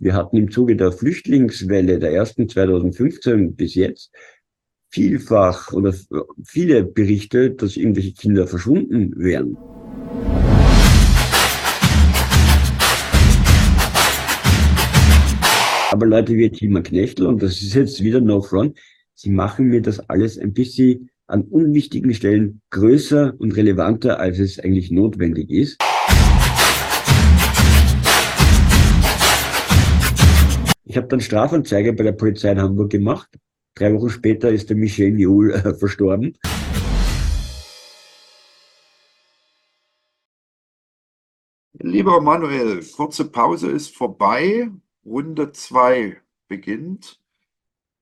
Wir hatten im Zuge der Flüchtlingswelle der ersten 2015 bis jetzt vielfach oder viele Berichte, dass irgendwelche Kinder verschwunden wären. Aber Leute wie Thema Knechtel, und das ist jetzt wieder No Front, sie machen mir das alles ein bisschen an unwichtigen Stellen größer und relevanter, als es eigentlich notwendig ist. Ich habe dann Strafanzeige bei der Polizei in Hamburg gemacht Drei Wochen später ist der Michel Niol äh, verstorben. Lieber Manuel, kurze Pause ist vorbei. Runde 2 beginnt.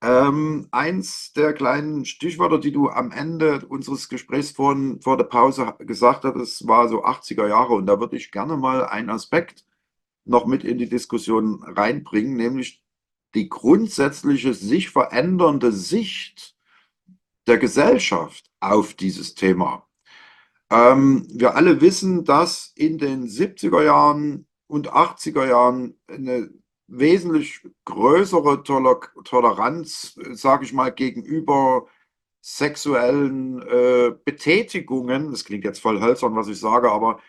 Ähm, eins der kleinen Stichwörter, die du am Ende unseres Gesprächs vor, vor der Pause gesagt hattest, war so 80er Jahre. Und da würde ich gerne mal einen Aspekt noch mit in die Diskussion reinbringen, nämlich die grundsätzliche sich verändernde Sicht der Gesellschaft auf dieses Thema. Ähm, wir alle wissen, dass in den 70er Jahren und 80er Jahren eine wesentlich größere Toler Toleranz, sage ich mal, gegenüber sexuellen äh, Betätigungen, das klingt jetzt voll hölzern, was ich sage, aber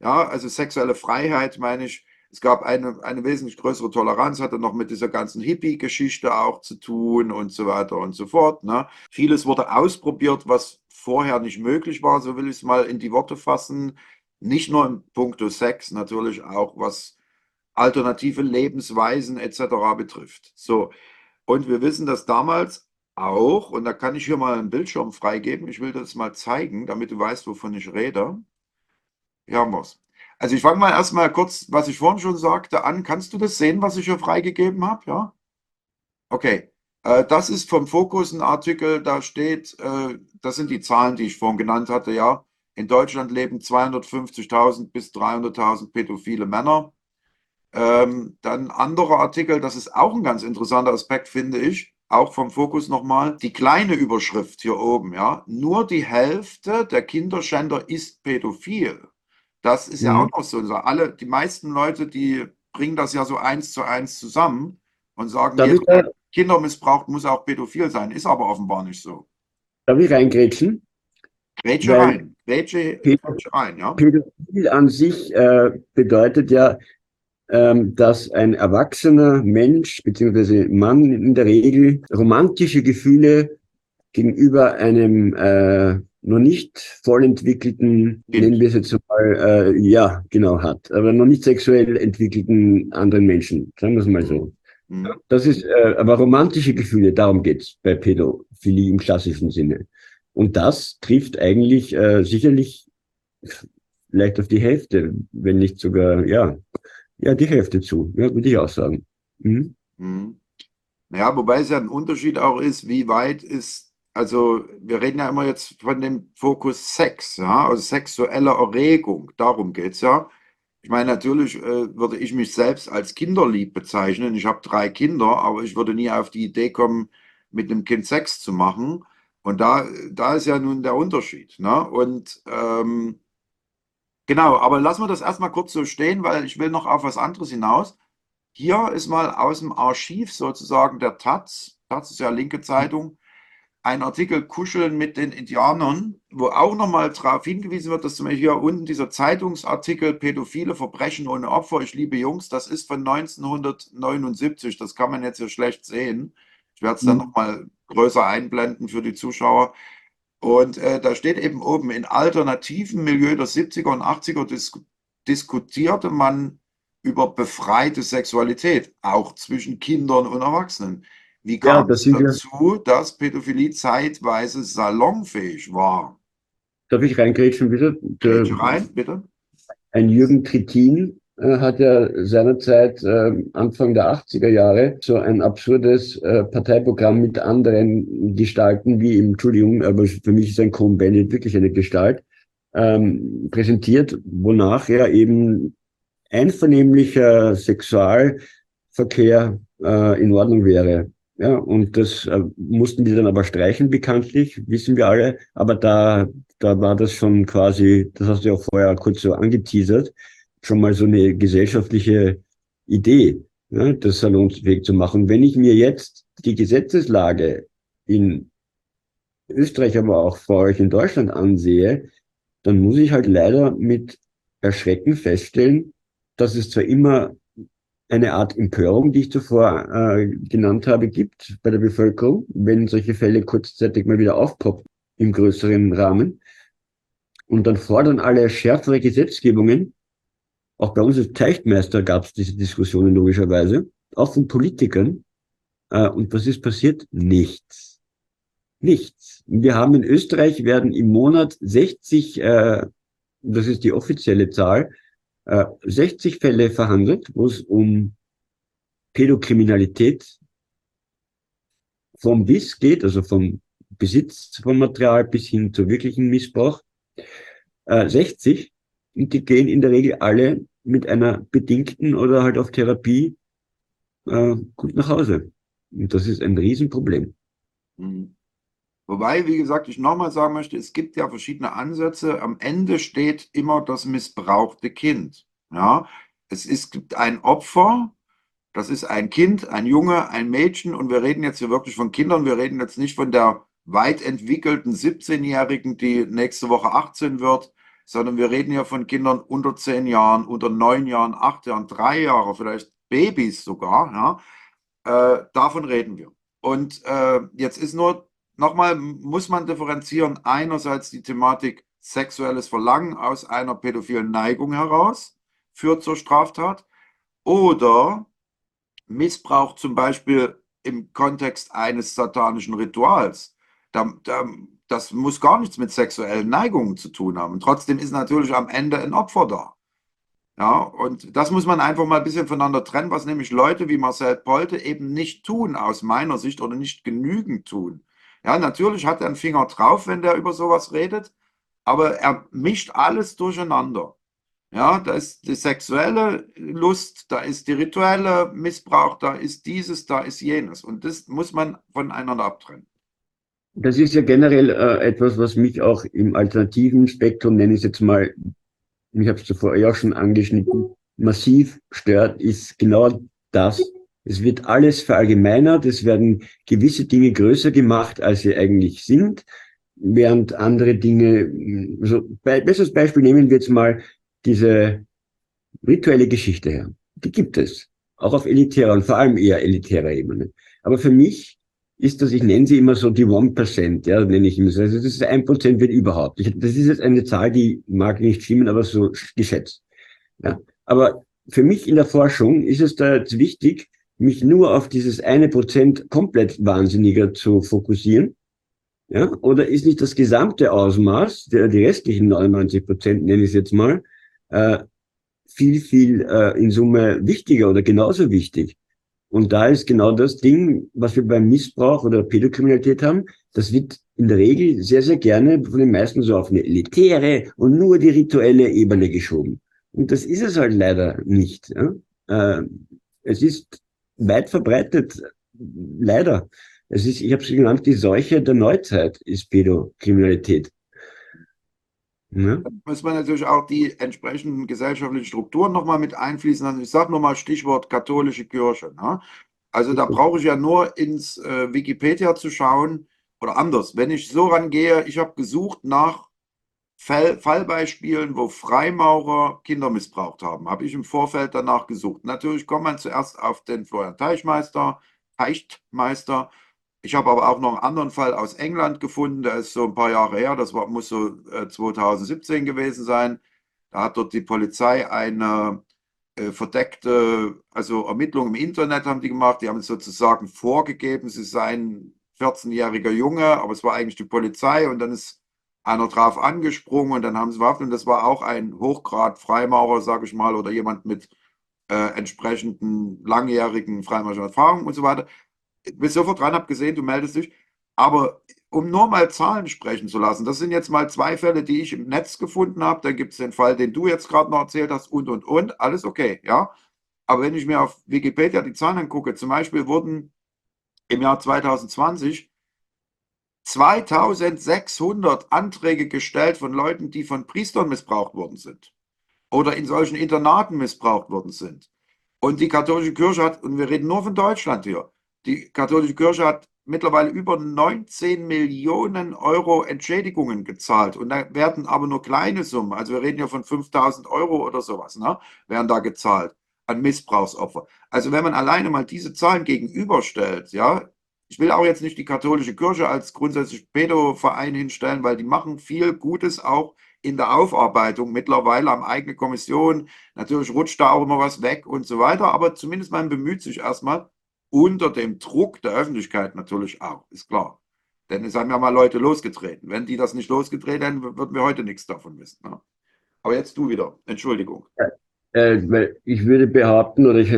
ja, also sexuelle Freiheit meine ich, es gab eine, eine wesentlich größere Toleranz, hatte noch mit dieser ganzen Hippie-Geschichte auch zu tun und so weiter und so fort. Ne? Vieles wurde ausprobiert, was vorher nicht möglich war, so will ich es mal in die Worte fassen. Nicht nur in puncto Sex, natürlich auch was alternative Lebensweisen etc. betrifft. So, und wir wissen, dass damals auch, und da kann ich hier mal einen Bildschirm freigeben, ich will das mal zeigen, damit du weißt, wovon ich rede. Hier haben wir es. Also ich fange mal erstmal kurz, was ich vorhin schon sagte, an. Kannst du das sehen, was ich hier freigegeben habe? Ja? Okay. Äh, das ist vom Fokus ein Artikel, da steht, äh, das sind die Zahlen, die ich vorhin genannt hatte, ja. In Deutschland leben 250.000 bis 300.000 pädophile Männer. Ähm, dann anderer Artikel, das ist auch ein ganz interessanter Aspekt, finde ich, auch vom Fokus nochmal, die kleine Überschrift hier oben, ja. Nur die Hälfte der Kinderschänder ist pädophil. Das ist ja mhm. auch noch so. Alle, die meisten Leute, die bringen das ja so eins zu eins zusammen und sagen, jeder Kindermissbrauch muss auch pädophil sein. Ist aber offenbar nicht so. Darf ich reingrätschen? Grätsche Weil rein. Grätsche, Grätsche rein, ja. Pädophil an sich äh, bedeutet ja, ähm, dass ein erwachsener Mensch bzw. Mann in der Regel romantische Gefühle gegenüber einem äh, noch nicht voll entwickelten, nennen wir es jetzt mal, äh, ja, genau, hat, aber noch nicht sexuell entwickelten anderen Menschen, sagen wir es mal so. Mhm. Das ist, äh, aber romantische Gefühle, darum geht's bei Pädophilie im klassischen Sinne. Und das trifft eigentlich äh, sicherlich vielleicht auf die Hälfte, wenn nicht sogar, ja, ja, die Hälfte zu, ja, würde ich auch sagen. Mhm. Mhm. Naja, wobei es ja ein Unterschied auch ist, wie weit ist also wir reden ja immer jetzt von dem Fokus Sex, ja, also sexuelle Erregung, darum geht es ja. Ich meine, natürlich äh, würde ich mich selbst als kinderlieb bezeichnen. Ich habe drei Kinder, aber ich würde nie auf die Idee kommen, mit einem Kind Sex zu machen. Und da, da ist ja nun der Unterschied. Ne? Und ähm, genau, aber lassen wir das erstmal kurz so stehen, weil ich will noch auf was anderes hinaus. Hier ist mal aus dem Archiv sozusagen der Taz, Taz ist ja linke Zeitung, ein Artikel Kuscheln mit den Indianern, wo auch nochmal darauf hingewiesen wird, dass zum Beispiel hier unten dieser Zeitungsartikel Pädophile Verbrechen ohne Opfer, ich liebe Jungs, das ist von 1979, das kann man jetzt hier schlecht sehen. Ich werde es dann mhm. nochmal größer einblenden für die Zuschauer. Und äh, da steht eben oben, in alternativen Milieu der 70er und 80er dis diskutierte man über befreite Sexualität, auch zwischen Kindern und Erwachsenen. Wie kam ja, es dazu, dass Pädophilie zeitweise salonfähig war? Darf ich reingrätschen, bitte? Der, rein, bitte. Ein Jürgen Trittin äh, hat ja seinerzeit äh, Anfang der 80er Jahre so ein absurdes äh, Parteiprogramm mit anderen Gestalten, wie im, Entschuldigung, aber für mich ist ein Cohn Bennett wirklich eine Gestalt, ähm, präsentiert, wonach er eben einvernehmlicher Sexualverkehr äh, in Ordnung wäre. Ja, und das äh, mussten die dann aber streichen, bekanntlich, wissen wir alle. Aber da, da war das schon quasi, das hast du ja auch vorher kurz so angeteasert, schon mal so eine gesellschaftliche Idee. ja, das salonsfähig zu machen. Wenn ich mir jetzt die Gesetzeslage in Österreich, aber auch vor euch in Deutschland ansehe, dann muss ich halt leider mit Erschrecken feststellen, dass es zwar immer eine Art Empörung, die ich zuvor äh, genannt habe, gibt bei der Bevölkerung, wenn solche Fälle kurzzeitig mal wieder aufpoppen im größeren Rahmen. Und dann fordern alle schärfere Gesetzgebungen. Auch bei uns als Teichtmeister gab es diese Diskussionen logischerweise, auch von Politikern. Äh, und was ist passiert? Nichts. Nichts. Wir haben in Österreich werden im Monat 60, äh, das ist die offizielle Zahl, 60 äh, Fälle verhandelt, wo es um Pädokriminalität vom Biss geht, also vom Besitz von Material bis hin zu wirklichen Missbrauch. 60 äh, und die gehen in der Regel alle mit einer bedingten oder halt auf Therapie äh, gut nach Hause. Und das ist ein Riesenproblem. Mhm. Wobei, wie gesagt, ich nochmal sagen möchte, es gibt ja verschiedene Ansätze. Am Ende steht immer das missbrauchte Kind. Ja, es ist, gibt ein Opfer, das ist ein Kind, ein Junge, ein Mädchen und wir reden jetzt hier wirklich von Kindern. Wir reden jetzt nicht von der weit entwickelten 17-Jährigen, die nächste Woche 18 wird, sondern wir reden hier von Kindern unter 10 Jahren, unter 9 Jahren, 8 Jahren, 3 Jahre, vielleicht Babys sogar. Ja, äh, davon reden wir. Und äh, jetzt ist nur nochmal muss man differenzieren. Einerseits die Thematik sexuelles Verlangen aus einer pädophilen Neigung heraus führt zur Straftat oder Missbrauch zum Beispiel im Kontext eines satanischen Rituals. Da, da, das muss gar nichts mit sexuellen Neigungen zu tun haben. Trotzdem ist natürlich am Ende ein Opfer da. Ja, und das muss man einfach mal ein bisschen voneinander trennen, was nämlich Leute wie Marcel Polte eben nicht tun, aus meiner Sicht, oder nicht genügend tun. Ja, natürlich hat er einen Finger drauf, wenn der über sowas redet, aber er mischt alles durcheinander. Ja, da ist die sexuelle Lust, da ist die rituelle Missbrauch, da ist dieses, da ist jenes. Und das muss man voneinander abtrennen. Das ist ja generell äh, etwas, was mich auch im alternativen Spektrum, nenne ich es jetzt mal, ich habe es zuvor ja schon angeschnitten, massiv stört, ist genau das, es wird alles verallgemeinert, es werden gewisse Dinge größer gemacht, als sie eigentlich sind, während andere Dinge, also be besseres Beispiel nehmen wir jetzt mal diese rituelle Geschichte her. Die gibt es. Auch auf elitärer und vor allem eher elitärer Ebene. Aber für mich ist das, ich nenne sie immer so die One Percent, ja, nenne ich immer so. Also das ist ein Prozent wird überhaupt. Ich, das ist jetzt eine Zahl, die mag nicht stimmen, aber so geschätzt. Ja. Aber für mich in der Forschung ist es da jetzt wichtig, mich nur auf dieses eine Prozent komplett wahnsinniger zu fokussieren? Ja, oder ist nicht das gesamte Ausmaß, der, die restlichen 99 Prozent, nenne ich es jetzt mal, äh, viel, viel äh, in Summe wichtiger oder genauso wichtig? Und da ist genau das Ding, was wir beim Missbrauch oder Pädokriminalität haben, das wird in der Regel sehr, sehr gerne von den meisten so auf eine elitäre und nur die rituelle Ebene geschoben. Und das ist es halt leider nicht. Ja? Äh, es ist weit verbreitet, leider. Es ist, ich habe es genannt, die Seuche der Neuzeit ist Pädokriminalität. Ja. Da muss man natürlich auch die entsprechenden gesellschaftlichen Strukturen nochmal mit einfließen lassen. Ich sage nochmal Stichwort katholische Kirche. Ne? Also da brauche ich ja nur ins äh, Wikipedia zu schauen oder anders. Wenn ich so rangehe, ich habe gesucht nach Fall, Fallbeispielen, wo Freimaurer Kinder missbraucht haben, habe ich im Vorfeld danach gesucht. Natürlich kommt man zuerst auf den Florian Teichmeister, Teichtmeister. Ich habe aber auch noch einen anderen Fall aus England gefunden, der ist so ein paar Jahre her, das war, muss so äh, 2017 gewesen sein. Da hat dort die Polizei eine äh, verdeckte, also Ermittlungen im Internet haben die gemacht, die haben sozusagen vorgegeben, sie seien 14-jähriger Junge, aber es war eigentlich die Polizei und dann ist einer drauf angesprungen und dann haben sie Waffen. Und das war auch ein Hochgrad Freimaurer, sage ich mal, oder jemand mit äh, entsprechenden langjährigen freimaurerischen Erfahrungen und so weiter. Ich bin sofort dran, habe gesehen, du meldest dich. Aber um nur mal Zahlen sprechen zu lassen, das sind jetzt mal zwei Fälle, die ich im Netz gefunden habe. Dann gibt es den Fall, den du jetzt gerade noch erzählt hast und, und, und. Alles okay, ja. Aber wenn ich mir auf Wikipedia die Zahlen angucke, zum Beispiel wurden im Jahr 2020 2600 Anträge gestellt von Leuten, die von Priestern missbraucht worden sind oder in solchen Internaten missbraucht worden sind. Und die katholische Kirche hat, und wir reden nur von Deutschland hier, die katholische Kirche hat mittlerweile über 19 Millionen Euro Entschädigungen gezahlt. Und da werden aber nur kleine Summen, also wir reden ja von 5000 Euro oder sowas, ne, werden da gezahlt an Missbrauchsopfer. Also wenn man alleine mal diese Zahlen gegenüberstellt, ja, ich will auch jetzt nicht die katholische Kirche als grundsätzlich Pedo-Verein hinstellen, weil die machen viel Gutes auch in der Aufarbeitung. Mittlerweile haben eigene Kommission. Natürlich rutscht da auch immer was weg und so weiter. Aber zumindest man bemüht sich erstmal unter dem Druck der Öffentlichkeit natürlich auch, ist klar. Denn es haben ja mal Leute losgetreten. Wenn die das nicht losgetreten hätten, würden wir heute nichts davon wissen. Ne? Aber jetzt du wieder. Entschuldigung. Ja, äh, ich würde behaupten, oder ich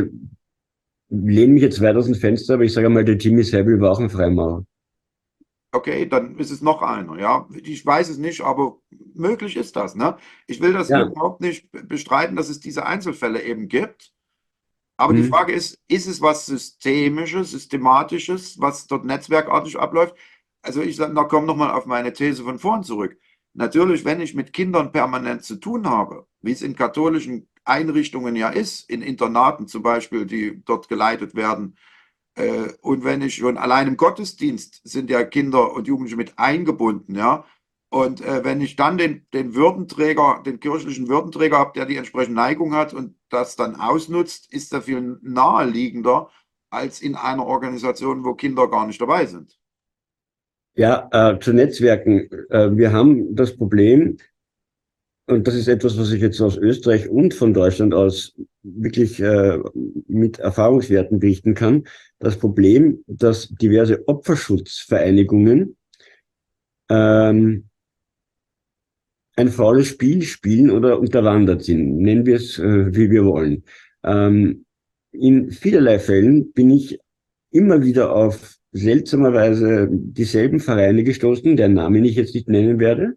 lehne mich jetzt weit aus dem Fenster, aber ich sage mal, der Jimmy Savile war auch ein Freimaurer. Okay, dann ist es noch einer, ja. Ich weiß es nicht, aber möglich ist das, ne? Ich will das Ja. überhaupt nicht bestreiten, dass es diese Einzelfälle eben gibt. Aber die Mhm. Frage ist, ist es was Systemisches, Systematisches, was dort netzwerkartig abläuft? Also ich sag, da komme nochmal auf meine These von vorhin zurück. Natürlich, wenn ich mit Kindern permanent zu tun habe, wie es in katholischen Einrichtungen ja ist, in Internaten zum Beispiel, die dort geleitet werden, äh, und wenn ich schon allein im Gottesdienst sind ja Kinder und Jugendliche mit eingebunden, ja. Und äh, wenn ich dann den, den Würdenträger, den kirchlichen Würdenträger habe, der die entsprechende Neigung hat und das dann ausnutzt, ist er viel naheliegender als in einer Organisation, wo Kinder gar nicht dabei sind. Ja, äh, zu Netzwerken. Äh, wir haben das Problem, und das ist etwas, was ich jetzt aus Österreich und von Deutschland aus wirklich äh, mit Erfahrungswerten berichten kann. Das Problem, dass diverse Opferschutzvereinigungen ähm, ein faules Spiel spielen oder unterwandert sind. Nennen wir es, äh, wie wir wollen. Ähm, in vielerlei Fällen bin ich immer wieder auf seltsamerweise dieselben Vereine gestoßen, deren Namen ich jetzt nicht nennen werde.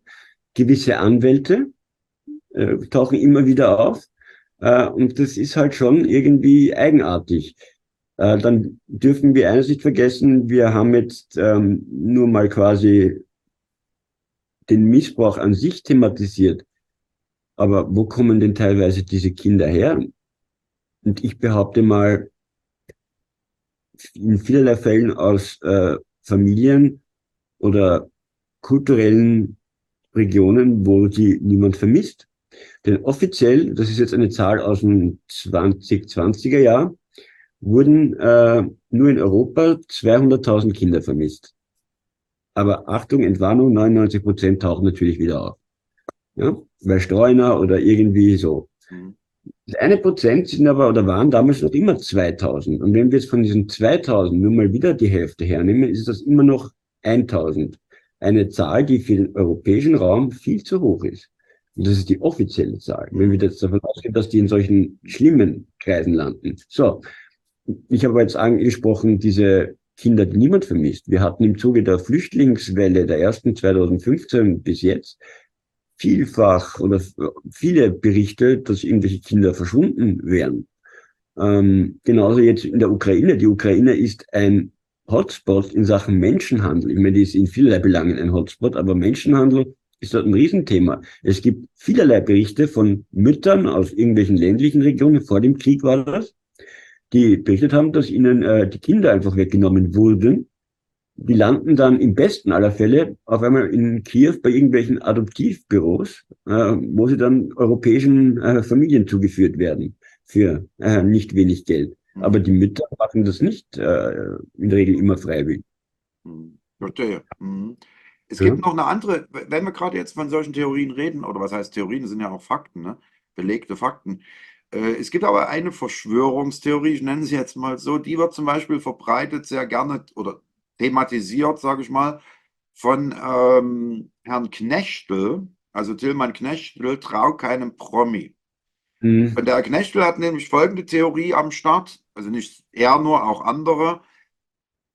Gewisse Anwälte äh, tauchen immer wieder auf. Äh, und das ist halt schon irgendwie eigenartig. Äh, dann dürfen wir eines nicht vergessen, wir haben jetzt ähm, nur mal quasi den Missbrauch an sich thematisiert. Aber wo kommen denn teilweise diese Kinder her? Und ich behaupte mal, in vielerlei Fällen aus äh, Familien oder kulturellen Regionen, wo sie niemand vermisst. Denn offiziell, das ist jetzt eine Zahl aus dem 2020er Jahr, wurden äh, nur in Europa 200.000 Kinder vermisst. Aber Achtung, Entwarnung, 99 Prozent tauchen natürlich wieder auf. Ja, weil Streuner oder irgendwie so. Mhm. Das eine Prozent sind aber oder waren damals noch immer 2000. Und wenn wir jetzt von diesen 2000 nur mal wieder die Hälfte hernehmen, ist das immer noch 1000. Eine Zahl, die für den europäischen Raum viel zu hoch ist. Und das ist die offizielle Zahl. Wenn wir jetzt davon ausgehen, dass die in solchen schlimmen Kreisen landen. So. Ich habe jetzt angesprochen, diese Kinder, die niemand vermisst. Wir hatten im Zuge der Flüchtlingswelle der ersten 2015 bis jetzt vielfach oder viele Berichte, dass irgendwelche Kinder verschwunden wären. Ähm, genauso jetzt in der Ukraine. Die Ukraine ist ein Hotspot in Sachen Menschenhandel. Ich meine, die ist in vielerlei Belangen ein Hotspot, aber Menschenhandel ist dort ein Riesenthema. Es gibt vielerlei Berichte von Müttern aus irgendwelchen ländlichen Regionen, vor dem Krieg war das, die berichtet haben, dass ihnen äh, die Kinder einfach weggenommen wurden. Die landen dann im besten aller Fälle auf einmal in Kiew bei irgendwelchen Adoptivbüros, äh, wo sie dann europäischen äh, Familien zugeführt werden für äh, nicht wenig Geld. Mhm. Aber die Mütter machen das nicht äh, in der Regel immer freiwillig. Mhm. Verstehe. Mhm. Es Ja. gibt noch eine andere, wenn wir gerade jetzt von solchen Theorien reden, oder was heißt Theorien, das sind ja auch Fakten, ne? belegte Fakten. Äh, Es gibt aber eine Verschwörungstheorie, ich nenne sie jetzt mal so, die wird zum Beispiel verbreitet sehr gerne oder thematisiert, sage ich mal, von ähm, Herrn Knechtel, also Tilman Knechtel, trau keinem Promi. Mhm. Und der Herr Knechtel hat nämlich folgende Theorie am Start, also nicht er nur, auch andere,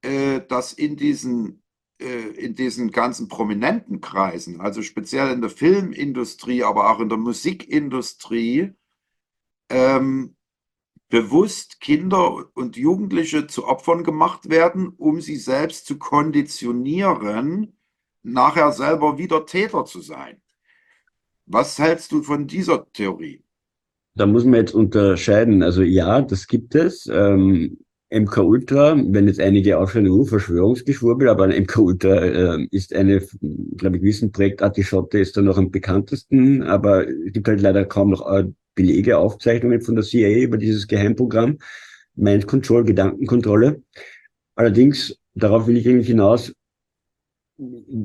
äh, dass in diesen, in diesen ganzen prominenten Kreisen, also speziell in der Filmindustrie, aber auch in der Musikindustrie, ähm, bewusst Kinder und Jugendliche zu Opfern gemacht werden, um sie selbst zu konditionieren, nachher selber wieder Täter zu sein. Was hältst du von dieser Theorie? da muss man jetzt unterscheiden. Also ja, das gibt es. Ähm, MK Ultra, wenn jetzt einige aufschreiben, uh, Verschwörungsgeschwurbel, aber ein MK Ultra äh, ist eine, glaube ich, gewissen Projekt Artischotte ist da noch am bekanntesten, aber es gibt halt leider kaum noch äh, Belege, Aufzeichnungen von der CIA über dieses Geheimprogramm, Mind Control, Gedankenkontrolle. Allerdings, darauf will ich eigentlich hinaus,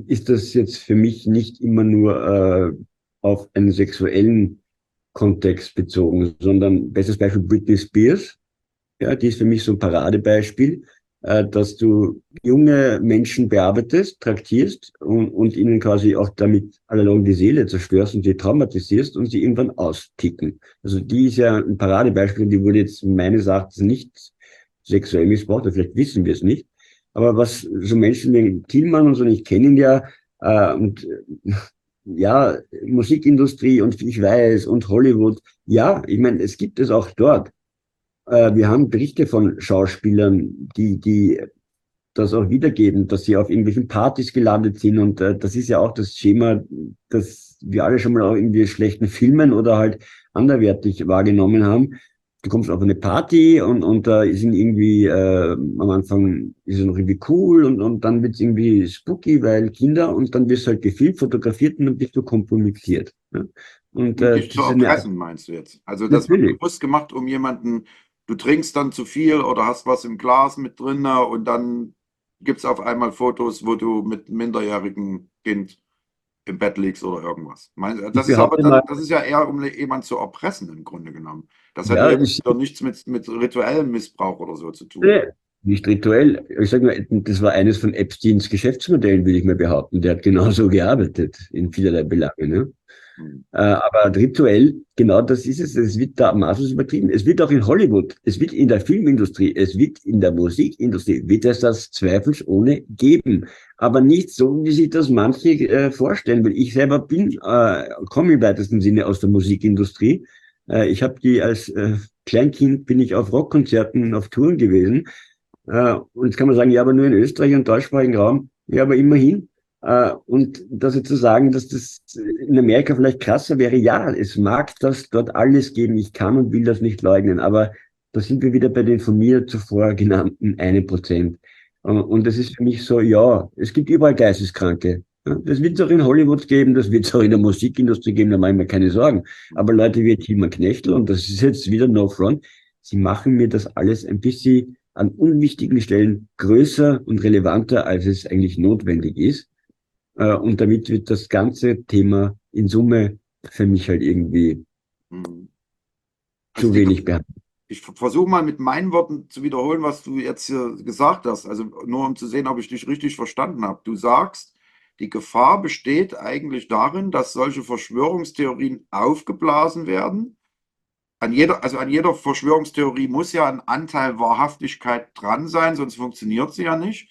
ist das jetzt für mich nicht immer nur äh, auf einen sexuellen Kontext bezogen, sondern bestes Beispiel Britney Spears. Ja, die ist für mich so ein Paradebeispiel, äh, dass du junge Menschen bearbeitest, traktierst und, und ihnen quasi auch damit allalong die Seele zerstörst und sie traumatisierst und sie irgendwann austicken. Also die ist ja ein Paradebeispiel, die wurde jetzt meines Erachtens nicht sexuell missbraucht, oder vielleicht wissen wir es nicht. Aber was so Menschen wie Thielmann und so, ich kenne ihn ja, äh, und ja, Musikindustrie und ich weiß und Hollywood, ja, ich meine, es gibt es auch dort. Äh, wir haben Berichte von Schauspielern, die, die das auch wiedergeben, dass sie auf irgendwelchen Partys gelandet sind und äh, das ist ja auch das Schema, das wir alle schon mal auch irgendwie schlechten Filmen oder halt anderwertig wahrgenommen haben du kommst auf eine Party und, und da sind irgendwie, äh, am Anfang ist es noch irgendwie cool und, und dann wird es irgendwie spooky, weil Kinder und dann wirst du halt gefilmt, fotografiert und dann bist du kompromittiert. Ne? Und, äh, dich zu erpressen, meinst du jetzt? Also das wird bewusst gemacht, um jemanden, du trinkst dann zu viel oder hast was im Glas mit drin und dann gibt es auf einmal Fotos, wo du mit minderjährigen Kind im Bett liegst oder irgendwas. Das ist, aber dann, das ist ja eher, um jemanden zu erpressen im Grunde genommen. Das hat ja, ich, nichts mit, mit rituellem Missbrauch oder so zu tun. Nee, nicht rituell. Ich sage mal, das war eines von Epsteins Geschäftsmodellen, will ich mal behaupten. Der hat genauso gearbeitet in vielerlei Belange. Ne? Äh, aber rituell, genau das ist es. Es wird da maßlos übertrieben. Es wird auch in Hollywood, es wird in der Filmindustrie, es wird in der Musikindustrie, wird es das zweifelsohne geben. Aber nicht so, wie sich das manche äh, vorstellen. Weil ich selber bin, äh, komme im weitesten Sinne aus der Musikindustrie. Äh, ich habe die als äh, Kleinkind bin ich auf Rockkonzerten, auf Touren gewesen. Äh, und jetzt kann man sagen, ja, aber nur in Österreich und deutschsprachigen Raum. Ja, aber immerhin. Äh, und das jetzt zu sagen, dass das in Amerika vielleicht krasser wäre, ja, es mag das dort alles geben. Ich kann und will das nicht leugnen. Aber da sind wir wieder bei den von mir zuvor genannten einen Prozent. Und das ist für mich so, ja, es gibt überall Geisteskranke. Das wird es auch in Hollywood geben, das wird es auch in der Musikindustrie geben, da mache ich mir keine Sorgen. Aber Leute wie Tilman Knechtel, und das ist jetzt wieder No Front, sie machen mir das alles ein bisschen an unwichtigen Stellen größer und relevanter, als es eigentlich notwendig ist. Äh, und damit wird das ganze Thema in Summe für mich halt irgendwie mhm. zu wenig behandelt. Ich versuche mal mit meinen Worten zu wiederholen, was du jetzt hier gesagt hast. Also nur um zu sehen, ob ich dich richtig verstanden habe. Du sagst, die Gefahr besteht eigentlich darin, dass solche Verschwörungstheorien aufgeblasen werden. An jeder, also an jeder Verschwörungstheorie muss ja ein Anteil Wahrhaftigkeit dran sein, sonst funktioniert sie ja nicht.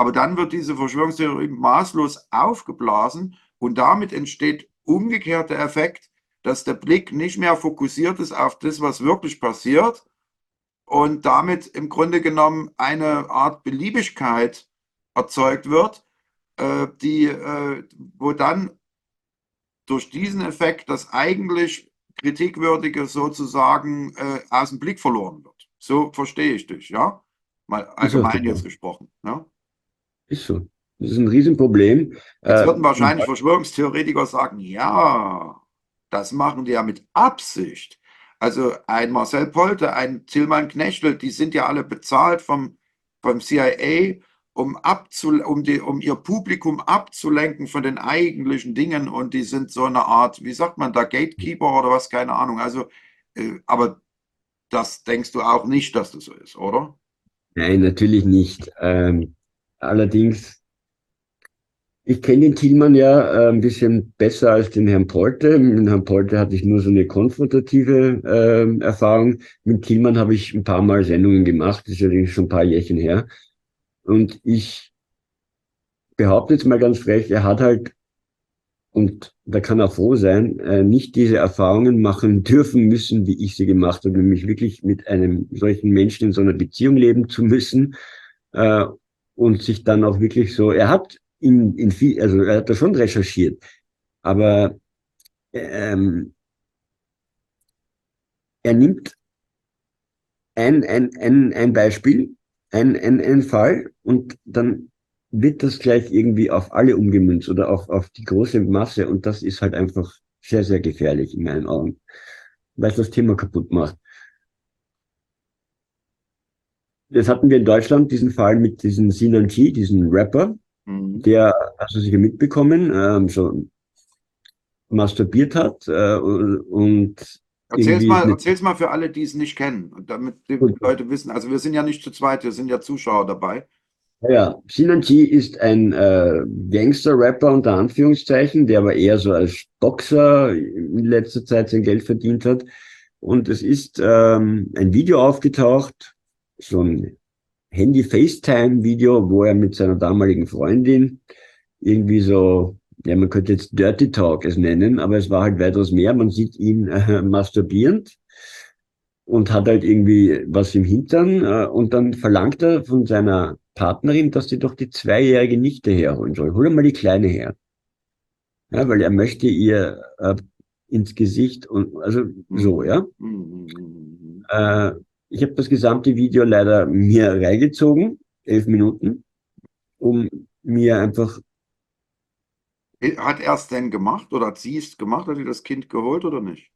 Aber dann wird diese Verschwörungstheorie maßlos aufgeblasen und damit entsteht umgekehrt der Effekt, dass der Blick nicht mehr fokussiert ist auf das, was wirklich passiert und damit im Grunde genommen eine Art Beliebigkeit erzeugt wird, äh, die, äh, wo dann durch diesen Effekt das eigentlich Kritikwürdige sozusagen äh, aus dem Blick verloren wird. So verstehe ich dich, ja? Mal allgemein jetzt gesprochen. Ja? Ist so. Das ist ein Riesenproblem. Jetzt würden wahrscheinlich Verschwörungstheoretiker sagen, ja, das machen die ja mit Absicht. Also ein Marcel Polte, ein Tilman Knechtel, die sind ja alle bezahlt vom, vom CIA um, um, die, um ihr Publikum abzulenken von den eigentlichen Dingen und die sind so eine Art, wie sagt man da, Gatekeeper oder was, keine Ahnung. Also, äh, aber das denkst du auch nicht, dass das so ist, oder? Nein, natürlich nicht. Ähm, allerdings, ich kenne den Thielmann ja äh, ein bisschen besser als den Herrn Polte. Mit Herrn Polte hatte ich nur so eine konfrontative äh, Erfahrung. Mit Thielmann habe ich ein paar Mal Sendungen gemacht, das ist ja schon ein paar Jährchen her. Und ich behaupte jetzt mal ganz frech, er hat halt, und da kann er froh sein, äh, nicht diese Erfahrungen machen dürfen müssen, wie ich sie gemacht habe, nämlich wirklich mit einem solchen Menschen in so einer Beziehung leben zu müssen äh, und sich dann auch wirklich so, er hat in, in viel, also er hat da schon recherchiert, aber ähm, er nimmt ein, ein, ein, ein Beispiel, ein, ein, ein Fall und dann wird das gleich irgendwie auf alle umgemünzt oder auf, auf die große Masse und das ist halt einfach sehr, sehr gefährlich in meinen Augen, weil es das Thema kaputt macht. Das hatten wir in Deutschland, diesen Fall mit diesem Sinan G, diesen Rapper, mhm. der, hast du sicher mitbekommen, ähm, so masturbiert hat äh, und Erzähl's mal, erzähl's mal für alle, die es nicht kennen, damit die Leute wissen. Also wir sind ja nicht zu zweit, wir sind ja Zuschauer dabei. Ja, Sinan G ist ein äh, Gangster-Rapper unter Anführungszeichen, der aber eher so als Boxer in letzter Zeit sein Geld verdient hat. Und es ist ähm, ein Video aufgetaucht, so ein Handy-FaceTime-Video, wo er mit seiner damaligen Freundin irgendwie so, ja, man könnte jetzt Dirty Talk es nennen, aber es war halt weitaus mehr. Man sieht ihn äh, masturbierend und hat halt irgendwie was im Hintern äh, und dann verlangt er von seiner Partnerin, dass sie doch die zweijährige Nichte herholen soll. Hol mal die Kleine her. Ja, weil er möchte ihr äh, ins Gesicht und also so, ja. Äh, ich habe das gesamte Video leider mir reingezogen, elf Minuten, um mir einfach. Hat er es denn gemacht oder hat sie es gemacht? Hat sie das Kind geholt oder nicht?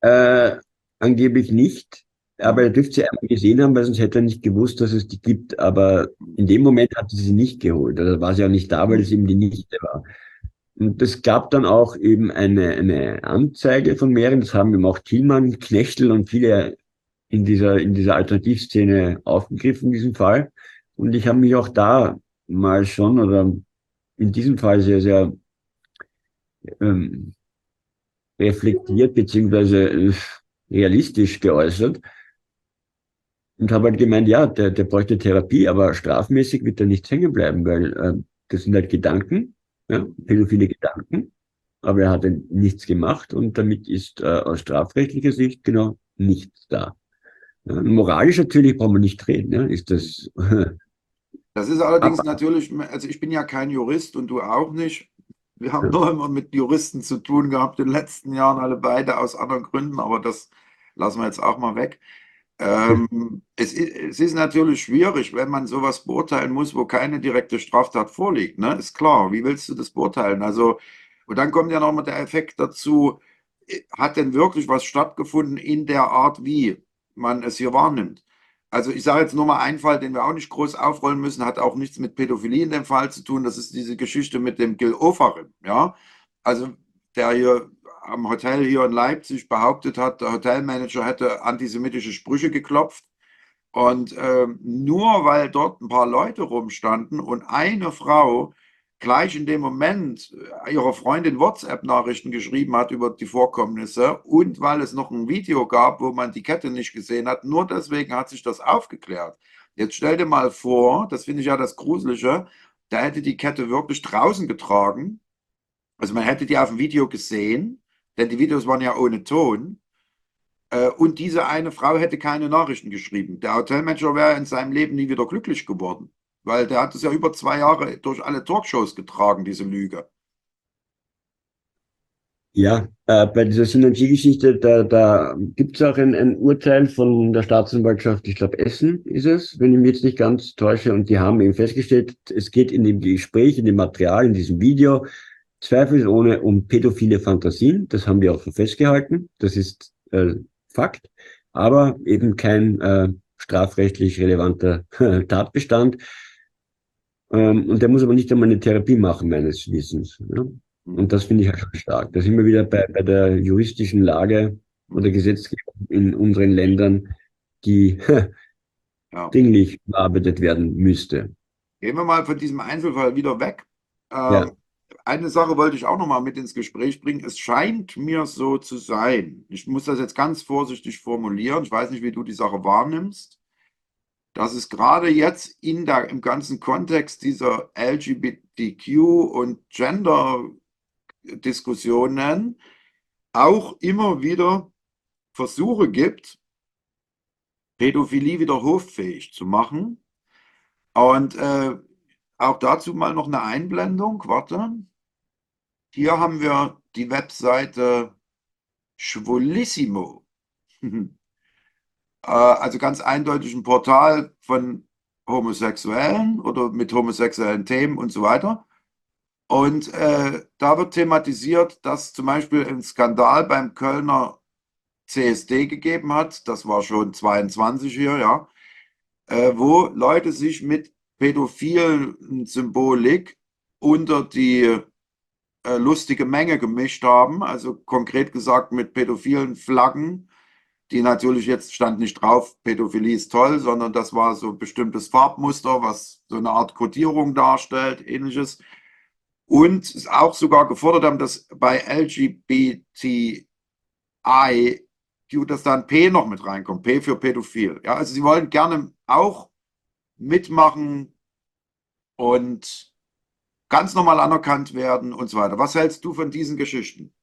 Äh, angeblich nicht. Aber er dürfte sie einmal gesehen haben, weil sonst hätte er nicht gewusst, dass es die gibt. Aber in dem Moment hat sie sie nicht geholt. Oder war sie auch nicht da, weil es eben die Nichte war. Und es gab dann auch eben eine, eine Anzeige von mehreren. Das haben eben auch Thielmann, Knechtel und viele in dieser, in dieser Alternativszene aufgegriffen, in diesem Fall. Und ich habe mich auch da mal schon oder in diesem Fall sehr, sehr ähm, reflektiert beziehungsweise äh, realistisch geäußert und habe halt gemeint, ja, der, der bräuchte Therapie, aber strafmäßig wird er nicht hängen bleiben, weil äh, das sind halt Gedanken, ja, pädophile Gedanken, aber er hat nichts gemacht und damit ist äh, aus strafrechtlicher Sicht genau nichts da. Ja, moralisch natürlich brauchen wir nicht reden, ja, ist das. das ist allerdings aber, natürlich, also ich bin ja kein Jurist und du auch nicht. Wir haben ja. nur immer mit Juristen zu tun gehabt in den letzten Jahren, alle beide aus anderen Gründen, aber das lassen wir jetzt auch mal weg. Ähm, es, es, ist natürlich schwierig, wenn man sowas beurteilen muss, wo keine direkte Straftat vorliegt. Ne? Ist klar, wie willst du das beurteilen? Also, und dann kommt ja nochmal der Effekt dazu, äh, hat denn wirklich was stattgefunden in der Art, wie man es hier wahrnimmt? Also ich sage jetzt nur mal einen Fall, den wir auch nicht groß aufrollen müssen, hat auch nichts mit Pädophilie in dem Fall zu tun. Das ist diese Geschichte mit dem Gil Ofarim. Ja? Also der hier am Hotel hier in Leipzig behauptet hat, der Hotelmanager hätte antisemitische Sprüche geklopft. Und äh, nur weil dort ein paar Leute rumstanden und eine Frau gleich in dem Moment äh, ihrer Freundin WhatsApp-Nachrichten geschrieben hat über die Vorkommnisse und weil es noch ein Video gab, wo man die Kette nicht gesehen hat, nur deswegen hat sich das aufgeklärt. Jetzt stell dir mal vor, das finde ich ja das Gruselige, da hätte die Kette wirklich draußen getragen. Also man hätte die auf dem Video gesehen denn die Videos waren ja ohne Ton. Äh, und diese eine Frau hätte keine Nachrichten geschrieben. Der Hotelmanager wäre in seinem Leben nie wieder glücklich geworden, weil der hat es ja über zwei Jahre durch alle Talkshows getragen, diese Lüge. Ja, äh, bei dieser Synergie-Geschichte, da, da gibt es auch ein, ein Urteil von der Staatsanwaltschaft, ich glaube Essen ist es, wenn ich mich jetzt nicht ganz täusche, und die haben eben festgestellt, es geht in dem Gespräch, in dem Material, in diesem Video, zweifelsohne um pädophile Fantasien. Das haben wir auch so festgehalten. Das ist äh, Fakt. Aber eben kein äh, strafrechtlich relevanter Tatbestand. Ähm, und der muss aber nicht einmal eine Therapie machen, meines Wissens. Ja? Und das finde ich halt schon stark. Da sind wir wieder bei, bei der juristischen Lage oder Gesetzgebung in unseren Ländern, die ja. dringlich bearbeitet werden müsste. Gehen wir mal von diesem Einzelfall wieder weg. Äh, ja eine Sache wollte ich auch noch mal mit ins Gespräch bringen. Es scheint mir so zu sein, ich muss das jetzt ganz vorsichtig formulieren, ich weiß nicht, wie du die Sache wahrnimmst, dass es gerade jetzt in der, im ganzen Kontext dieser LGBTQ und Gender-Diskussionen auch immer wieder Versuche gibt, Pädophilie wieder hoffähig zu machen. Und äh, auch dazu mal noch eine Einblendung. Warte. Hier haben wir die Webseite Schwolissimo. Äh, also ganz eindeutig ein Portal von Homosexuellen oder mit homosexuellen Themen und so weiter. Und äh, da wird thematisiert, dass zum Beispiel ein Skandal beim Kölner CSD gegeben hat, das war schon 22 hier, ja, äh, wo Leute sich mit pädophilen Symbolik unter die äh, lustige Menge gemischt haben, also konkret gesagt mit pädophilen Flaggen, die natürlich jetzt stand nicht drauf, Pädophilie ist toll, sondern das war so ein bestimmtes Farbmuster, was so eine Art Kodierung darstellt, ähnliches. Und auch sogar gefordert haben, dass bei LGBTI dass da ein P noch mit reinkommt, P für Pädophil. Ja, also sie wollen gerne auch mitmachen und ganz normal anerkannt werden und so weiter. Was hältst du von diesen Geschichten?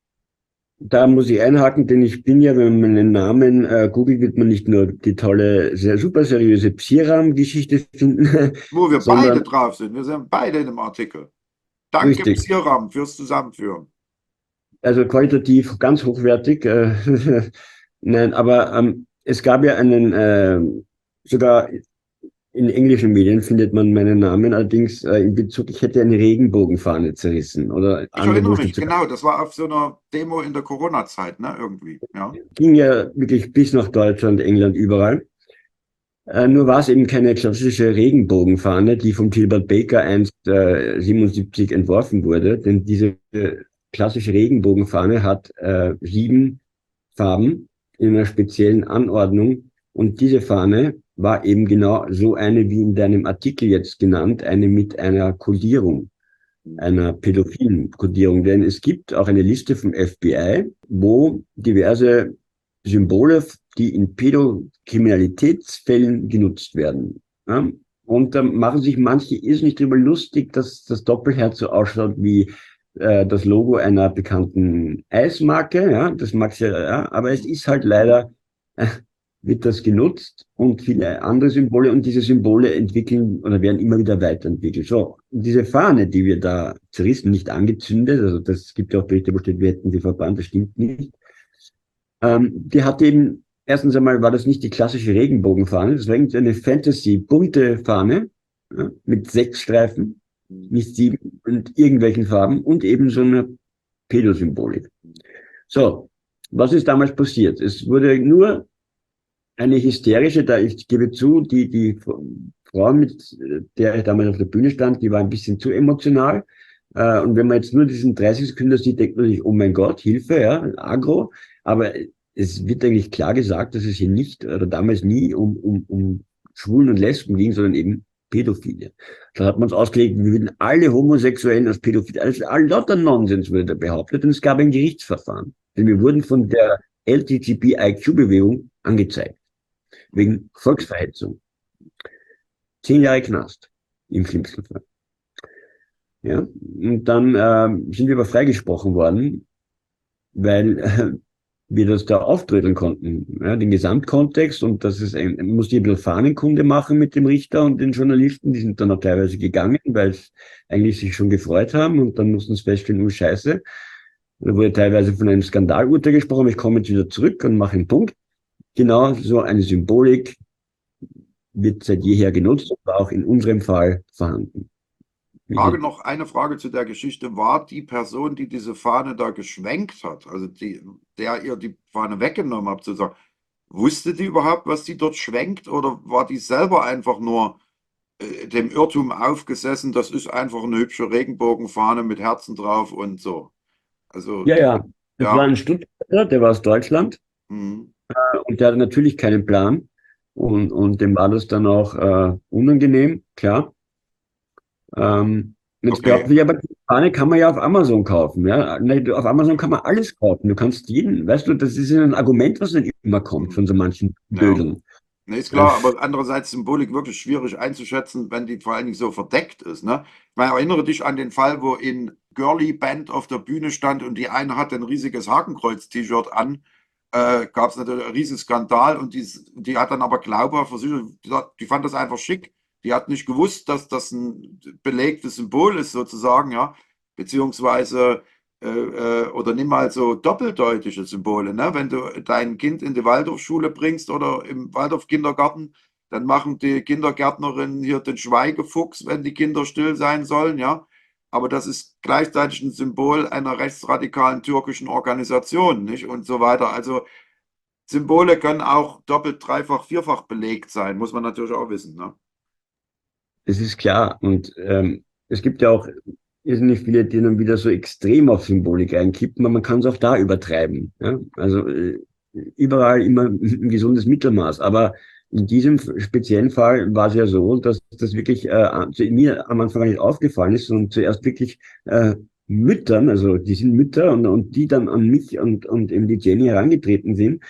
Da muss ich einhaken, denn ich bin ja, wenn man meinen Namen äh, googelt, wird man nicht nur die tolle, sehr super seriöse Psiram-Geschichte finden. Wo wir beide drauf sind. Wir sind beide in dem Artikel. Danke, richtig. Psiram, fürs Zusammenführen. Also qualitativ ganz hochwertig. Äh, Nein, aber ähm, es gab ja einen, äh, sogar in englischen Medien findet man meinen Namen, allerdings äh, in Bezug, ich hätte eine Regenbogenfahne zerrissen. Oder ich erinnere mich, genau, das war auf so einer Demo in der Corona-Zeit, ne, irgendwie. Ja. Ging ja wirklich bis nach Deutschland, England, überall. Äh, nur war es eben keine klassische Regenbogenfahne, die von Gilbert Baker einst äh, 77 entworfen wurde, denn diese klassische Regenbogenfahne hat äh, sieben Farben in einer speziellen Anordnung. Und diese Fahne war eben genau so eine wie in deinem Artikel jetzt genannt, eine mit einer Kodierung, einer pädophilen Kodierung. Denn es gibt auch eine Liste vom FBI, wo diverse Symbole, die in Pädokriminalitätsfällen genutzt werden. Ja? Und da machen sich manche irrsinnig drüber lustig, dass das Doppelherz so ausschaut wie äh, das Logo einer bekannten Eismarke, ja, das mag's ja, ja, aber es ist halt leider, äh, wird das genutzt und viele andere Symbole und diese Symbole entwickeln oder werden immer wieder weiterentwickelt. So, diese Fahne, die wir da zerrissen, nicht angezündet, also das gibt ja auch Berichte, wo steht, wir hätten sie verbannt, das stimmt nicht. Ähm, die hat eben, erstens einmal war das nicht die klassische Regenbogenfahne, das war eine Fantasy bunte Fahne ja, mit sechs Streifen nicht sieben und irgendwelchen Farben und eben so eine Pädosymbolik. So, was ist damals passiert? Es wurde nur eine hysterische, da ich gebe zu, die, die Frau, mit der ich damals auf der Bühne stand, die war ein bisschen zu emotional. Äh, und wenn man jetzt nur diesen 30 Sekunden sieht, denkt man sich, oh mein Gott, Hilfe, ja, Agro. Aber es wird eigentlich klar gesagt, dass es hier nicht oder damals nie um, um, um Schwulen und Lesben ging, sondern eben Pädophile. Da hat man es ausgelegt, wir würden alle Homosexuellen als Pädophile, all lauter Nonsens wurde da behauptet und es gab ein Gerichtsverfahren. Denn wir wurden von der LGTB-IQ-Bewegung angezeigt. Wegen Volksverhetzung. Zehn Jahre Knast. Im schlimmsten Fall. Ja, und dann äh, sind wir aber freigesprochen worden, weil äh, wir das da auftreten konnten, ja, den Gesamtkontext und das ist ein, musste ich ein bisschen Fahnenkunde machen mit dem Richter und den Journalisten, die sind dann auch teilweise gegangen, weil es eigentlich sich schon gefreut haben und dann mussten sie feststellen, oh Scheiße, da wurde teilweise von einem Skandalurteil gesprochen, ich komme jetzt wieder zurück und mache einen Punkt. Genau so eine Symbolik wird seit jeher genutzt und war auch in unserem Fall vorhanden. Frage noch, eine Frage zu der Geschichte. War die Person, die diese Fahne da geschwenkt hat, also die, der ihr die Fahne weggenommen hat, sozusagen, wusste die überhaupt, was die dort schwenkt oder war die selber einfach nur äh, dem Irrtum aufgesessen, das ist einfach eine hübsche Regenbogenfahne mit Herzen drauf und so? Also, ja, ja. Das ja. war ein Stuttgarter, der war aus Deutschland mhm. Äh, und der hatte natürlich keinen Plan und, und dem war das dann auch äh, unangenehm, klar. Ähm, jetzt okay. glaubt ihr aber, die Fahne kann man ja auf Amazon kaufen. Ja? Auf Amazon kann man alles kaufen. Du kannst jeden, weißt du, das ist ein Argument, was nicht immer kommt von so manchen Bildern. Ja. Nee, ist klar, aber andererseits Symbolik wirklich schwierig einzuschätzen, wenn die vor allen Dingen so verdeckt ist. Ne? Ich meine, erinnere dich an den Fall, wo in Girly Band auf der Bühne stand und die eine hatte ein riesiges Hakenkreuz-T-Shirt an. Äh, Gab es natürlich einen riesen Skandal und die, die hat dann aber glaubhaft versucht, die fand das einfach schick die hat nicht gewusst, dass das ein belegtes Symbol ist, sozusagen, ja. Beziehungsweise äh, äh, oder nimm mal so doppeldeutige Symbole. Ne? Wenn du dein Kind in die Waldorfschule bringst oder im Waldorf-Kindergarten, dann machen die Kindergärtnerinnen hier den Schweigefuchs, wenn die Kinder still sein sollen, ja. Aber das ist gleichzeitig ein Symbol einer rechtsradikalen türkischen Organisation, nicht? Und so weiter. Also Symbole können auch doppelt, dreifach, vierfach belegt sein, muss man natürlich auch wissen. Ne? Das ist klar. Und ähm, es gibt ja auch irrsinnig viele, die dann wieder so extrem auf Symbolik einkippen, aber man kann es auch da übertreiben. Ja? Also äh, überall immer ein gesundes Mittelmaß. Aber in diesem speziellen Fall war es ja so, dass das wirklich äh, mir am Anfang nicht aufgefallen ist und zuerst wirklich äh, Müttern, also die sind Mütter und, und die dann an mich und, und eben die Jenny herangetreten sind.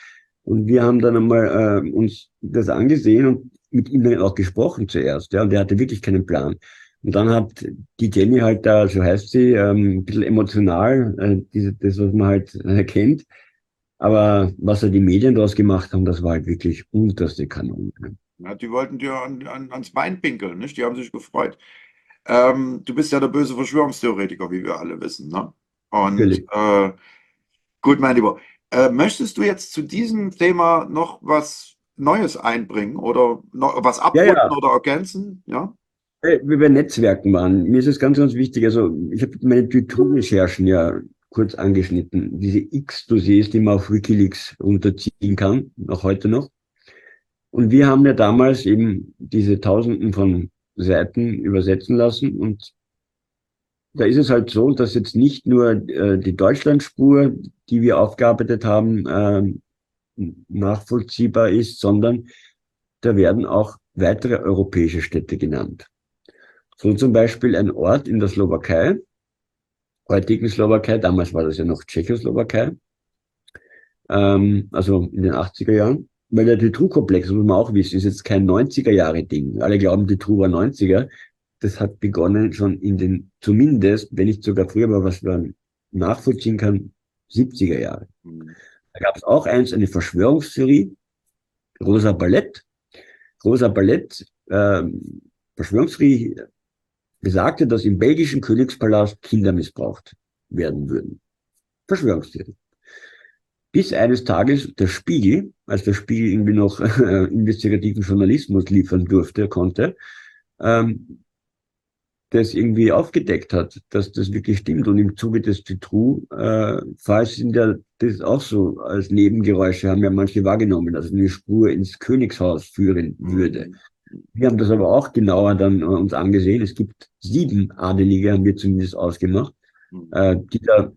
Und wir haben dann einmal äh, uns das angesehen und mit dann auch gesprochen zuerst. Ja, und er hatte wirklich keinen Plan. Und dann hat die Jenny halt da, so heißt sie, ähm, ein bisschen emotional, äh, diese, das, was man halt erkennt. Aber was da die Medien daraus gemacht haben, das war halt wirklich unterste Kanone. Ja, die wollten dir an, an, ans Bein pinkeln, nicht? Die haben sich gefreut. Ähm, du bist ja der böse Verschwörungstheoretiker, wie wir alle wissen, ne? Und äh, gut, mein Lieber, äh, möchtest du jetzt zu diesem Thema noch was Neues einbringen oder noch was abrunden ja, ja. oder ergänzen? Ja? Wie bei Netzwerken waren. Mir ist es ganz, ganz wichtig. Also ich habe meine Tutor-Recherchen ja kurz angeschnitten. Diese X-Dossiers, die man auf Wikileaks unterziehen kann, auch heute noch. Und wir haben ja damals eben diese Tausenden von Seiten übersetzen lassen. Und da ist es halt so, dass jetzt nicht nur äh, die Deutschlandspur, die wir aufgearbeitet haben, äh, nachvollziehbar ist, sondern da werden auch weitere europäische Städte genannt. So zum Beispiel ein Ort in der Slowakei, heutigen Slowakei, damals war das ja noch Tschechoslowakei, ähm, also in den 80er Jahren, weil der Dutroux-Komplex, muss man auch wissen, ist jetzt kein 90er-Jahre-Ding. Alle glauben, Dutroux war 90er. Das hat begonnen schon in den, zumindest, wenn nicht sogar früher, aber was man nachvollziehen kann, 70er Jahre. Da gab es auch eins, eine Verschwörungstheorie, Rosa Ballett. Rosa Ballett, ähm, Verschwörungstheorie besagte, dass im belgischen Königspalast Kinder missbraucht werden würden. Verschwörungstheorie. Bis eines Tages der Spiegel, als der Spiegel irgendwie noch äh, investigativen Journalismus liefern durfte, konnte, ähm, das irgendwie aufgedeckt hat, dass das wirklich stimmt. Und im Zuge des Dutroux-Falls äh, sind ja das auch so als Nebengeräusche, haben ja manche wahrgenommen, dass eine Spur ins Königshaus führen würde. Wir haben das aber auch genauer dann äh, uns angesehen. Es gibt sieben Adelige, haben wir zumindest ausgemacht, mhm. äh, die da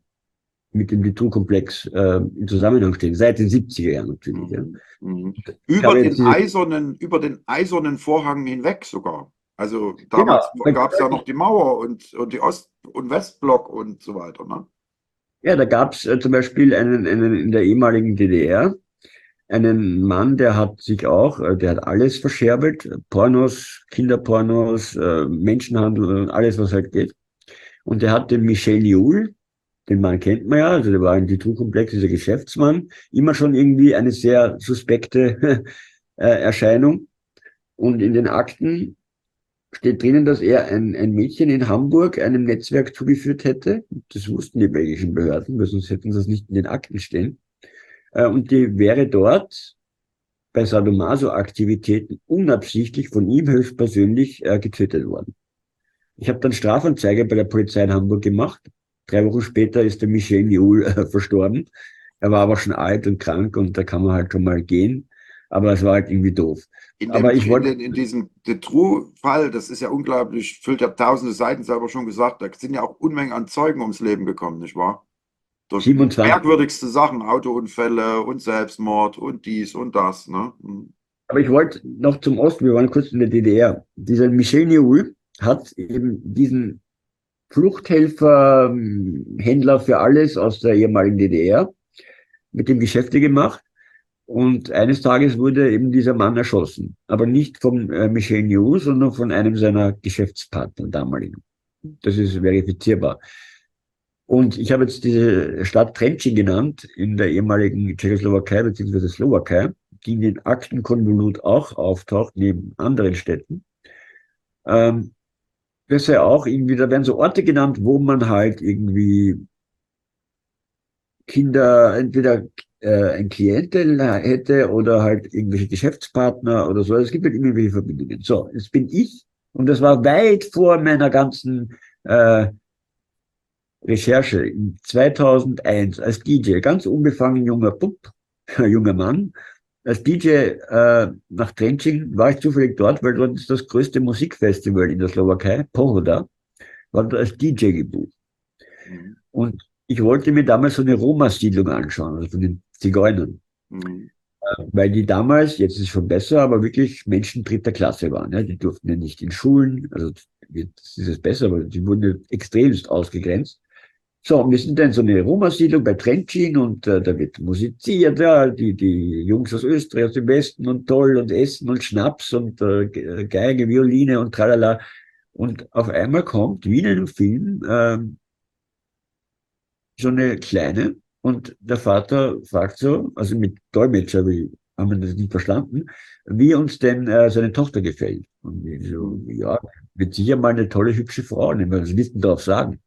mit dem Dutroux-Komplex äh, im Zusammenhang stehen, seit den 70er Jahren natürlich. Mhm. Ja. Mhm. Über, den eisernen, über den eisernen Vorhang hinweg sogar. Also damals genau. gab es ja noch die Mauer und, und die Ost- und Westblock und so weiter. Ne? Ja, da gab es äh, zum Beispiel einen, einen in der ehemaligen DDR, einen Mann, der hat sich auch, äh, der hat alles verscherbelt, Pornos, Kinderpornos, äh, Menschenhandel, alles, was halt geht. Und der hat den Michel Joule, den Mann kennt man ja, also der war in Dutroux-Komplex, dieser Geschäftsmann, immer schon irgendwie eine sehr suspekte äh, Erscheinung. Und in den Akten steht drinnen, dass er ein, ein Mädchen in Hamburg einem Netzwerk zugeführt hätte. Das wussten die belgischen Behörden, weil sonst hätten sie das nicht in den Akten stehen. Äh, und die wäre dort bei Sadomaso-Aktivitäten unabsichtlich von ihm höchstpersönlich äh, getötet worden. Ich habe dann Strafanzeige bei der Polizei in Hamburg gemacht. Drei Wochen später ist der Michel Niol äh, verstorben. Er war aber schon alt und krank und da kann man halt schon mal gehen. Aber es war halt irgendwie doof. In dem, aber ich wollte in, in diesem True-Fall, das ist ja unglaublich, füllt ja tausende Seiten, selber schon gesagt, da sind ja auch Unmengen an Zeugen ums Leben gekommen, nicht wahr? Durch 27. merkwürdigste Sachen, Autounfälle und Selbstmord und dies und das. Ne? Hm. Aber ich wollte noch zum Osten, wir waren kurz in der DDR. Dieser Michel Neul hat eben diesen Fluchthelfer, Händler für alles aus der ehemaligen DDR mit dem Geschäfte gemacht. Und eines Tages wurde eben dieser Mann erschossen. Aber nicht vom äh, Michel New, sondern von einem seiner Geschäftspartner damaligen. Das ist verifizierbar. Und ich habe jetzt diese Stadt Trenčín genannt, in der ehemaligen Tschechoslowakei bzw. Slowakei, die in den Aktenkonvolut auch auftaucht, neben anderen Städten. Ähm, das ja auch irgendwie, da werden so Orte genannt, wo man halt irgendwie Kinder entweder äh, ein Klientel hätte oder halt irgendwelche Geschäftspartner oder so. Es gibt halt immer welche Verbindungen. So, jetzt bin ich und das war weit vor meiner ganzen äh, Recherche in 2001 als DJ, ganz unbefangen junger Bub, junger Mann. Als DJ äh, nach Trenčín war ich zufällig dort, weil dort ist das größte Musikfestival in der Slowakei, Pohoda, war dort als DJ gebucht. Mhm. Und ich wollte mir damals so eine Roma-Siedlung anschauen, also von den Zigeunern. Mhm. Äh, weil die damals, jetzt ist es schon besser, aber wirklich Menschen dritter Klasse waren. Ja? Die durften ja nicht in Schulen, also jetzt ist es besser, aber die wurden extremst ausgegrenzt. So, wir sind dann so eine Roma-Siedlung bei Trentin und äh, da wird musiziert, ja, die, die Jungs aus Österreich, aus dem Westen und toll und Essen und Schnaps und äh, Geige, Violine und tralala. Und auf einmal kommt, wie in einem Film, äh, so eine kleine und der Vater fragt so, also mit Dolmetscher, wie haben wir das nicht verstanden, wie uns denn äh, seine Tochter gefällt. Und ich so, ja, wird sicher mal eine tolle, hübsche Frau, nehmen wir das Wissen darauf sagen.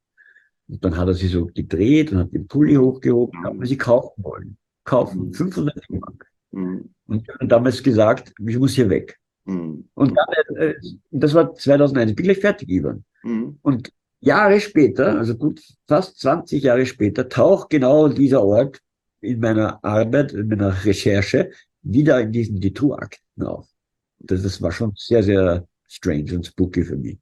Und dann hat er sie so gedreht und hat den Pulli hochgehoben, mhm. haben sie kaufen wollen. Kaufen, 500 mhm. Mark. Mhm. Und haben damals gesagt, ich muss hier weg. Mhm. Und dann, äh, das war 2001, ich bin gleich fertig, Ivan. Mhm. Und Jahre später, also gut fast 20 Jahre später, taucht genau dieser Ort in meiner Arbeit, in meiner Recherche wieder in diesen Detour-Akten auf. Das, das war schon sehr, sehr strange und spooky für mich.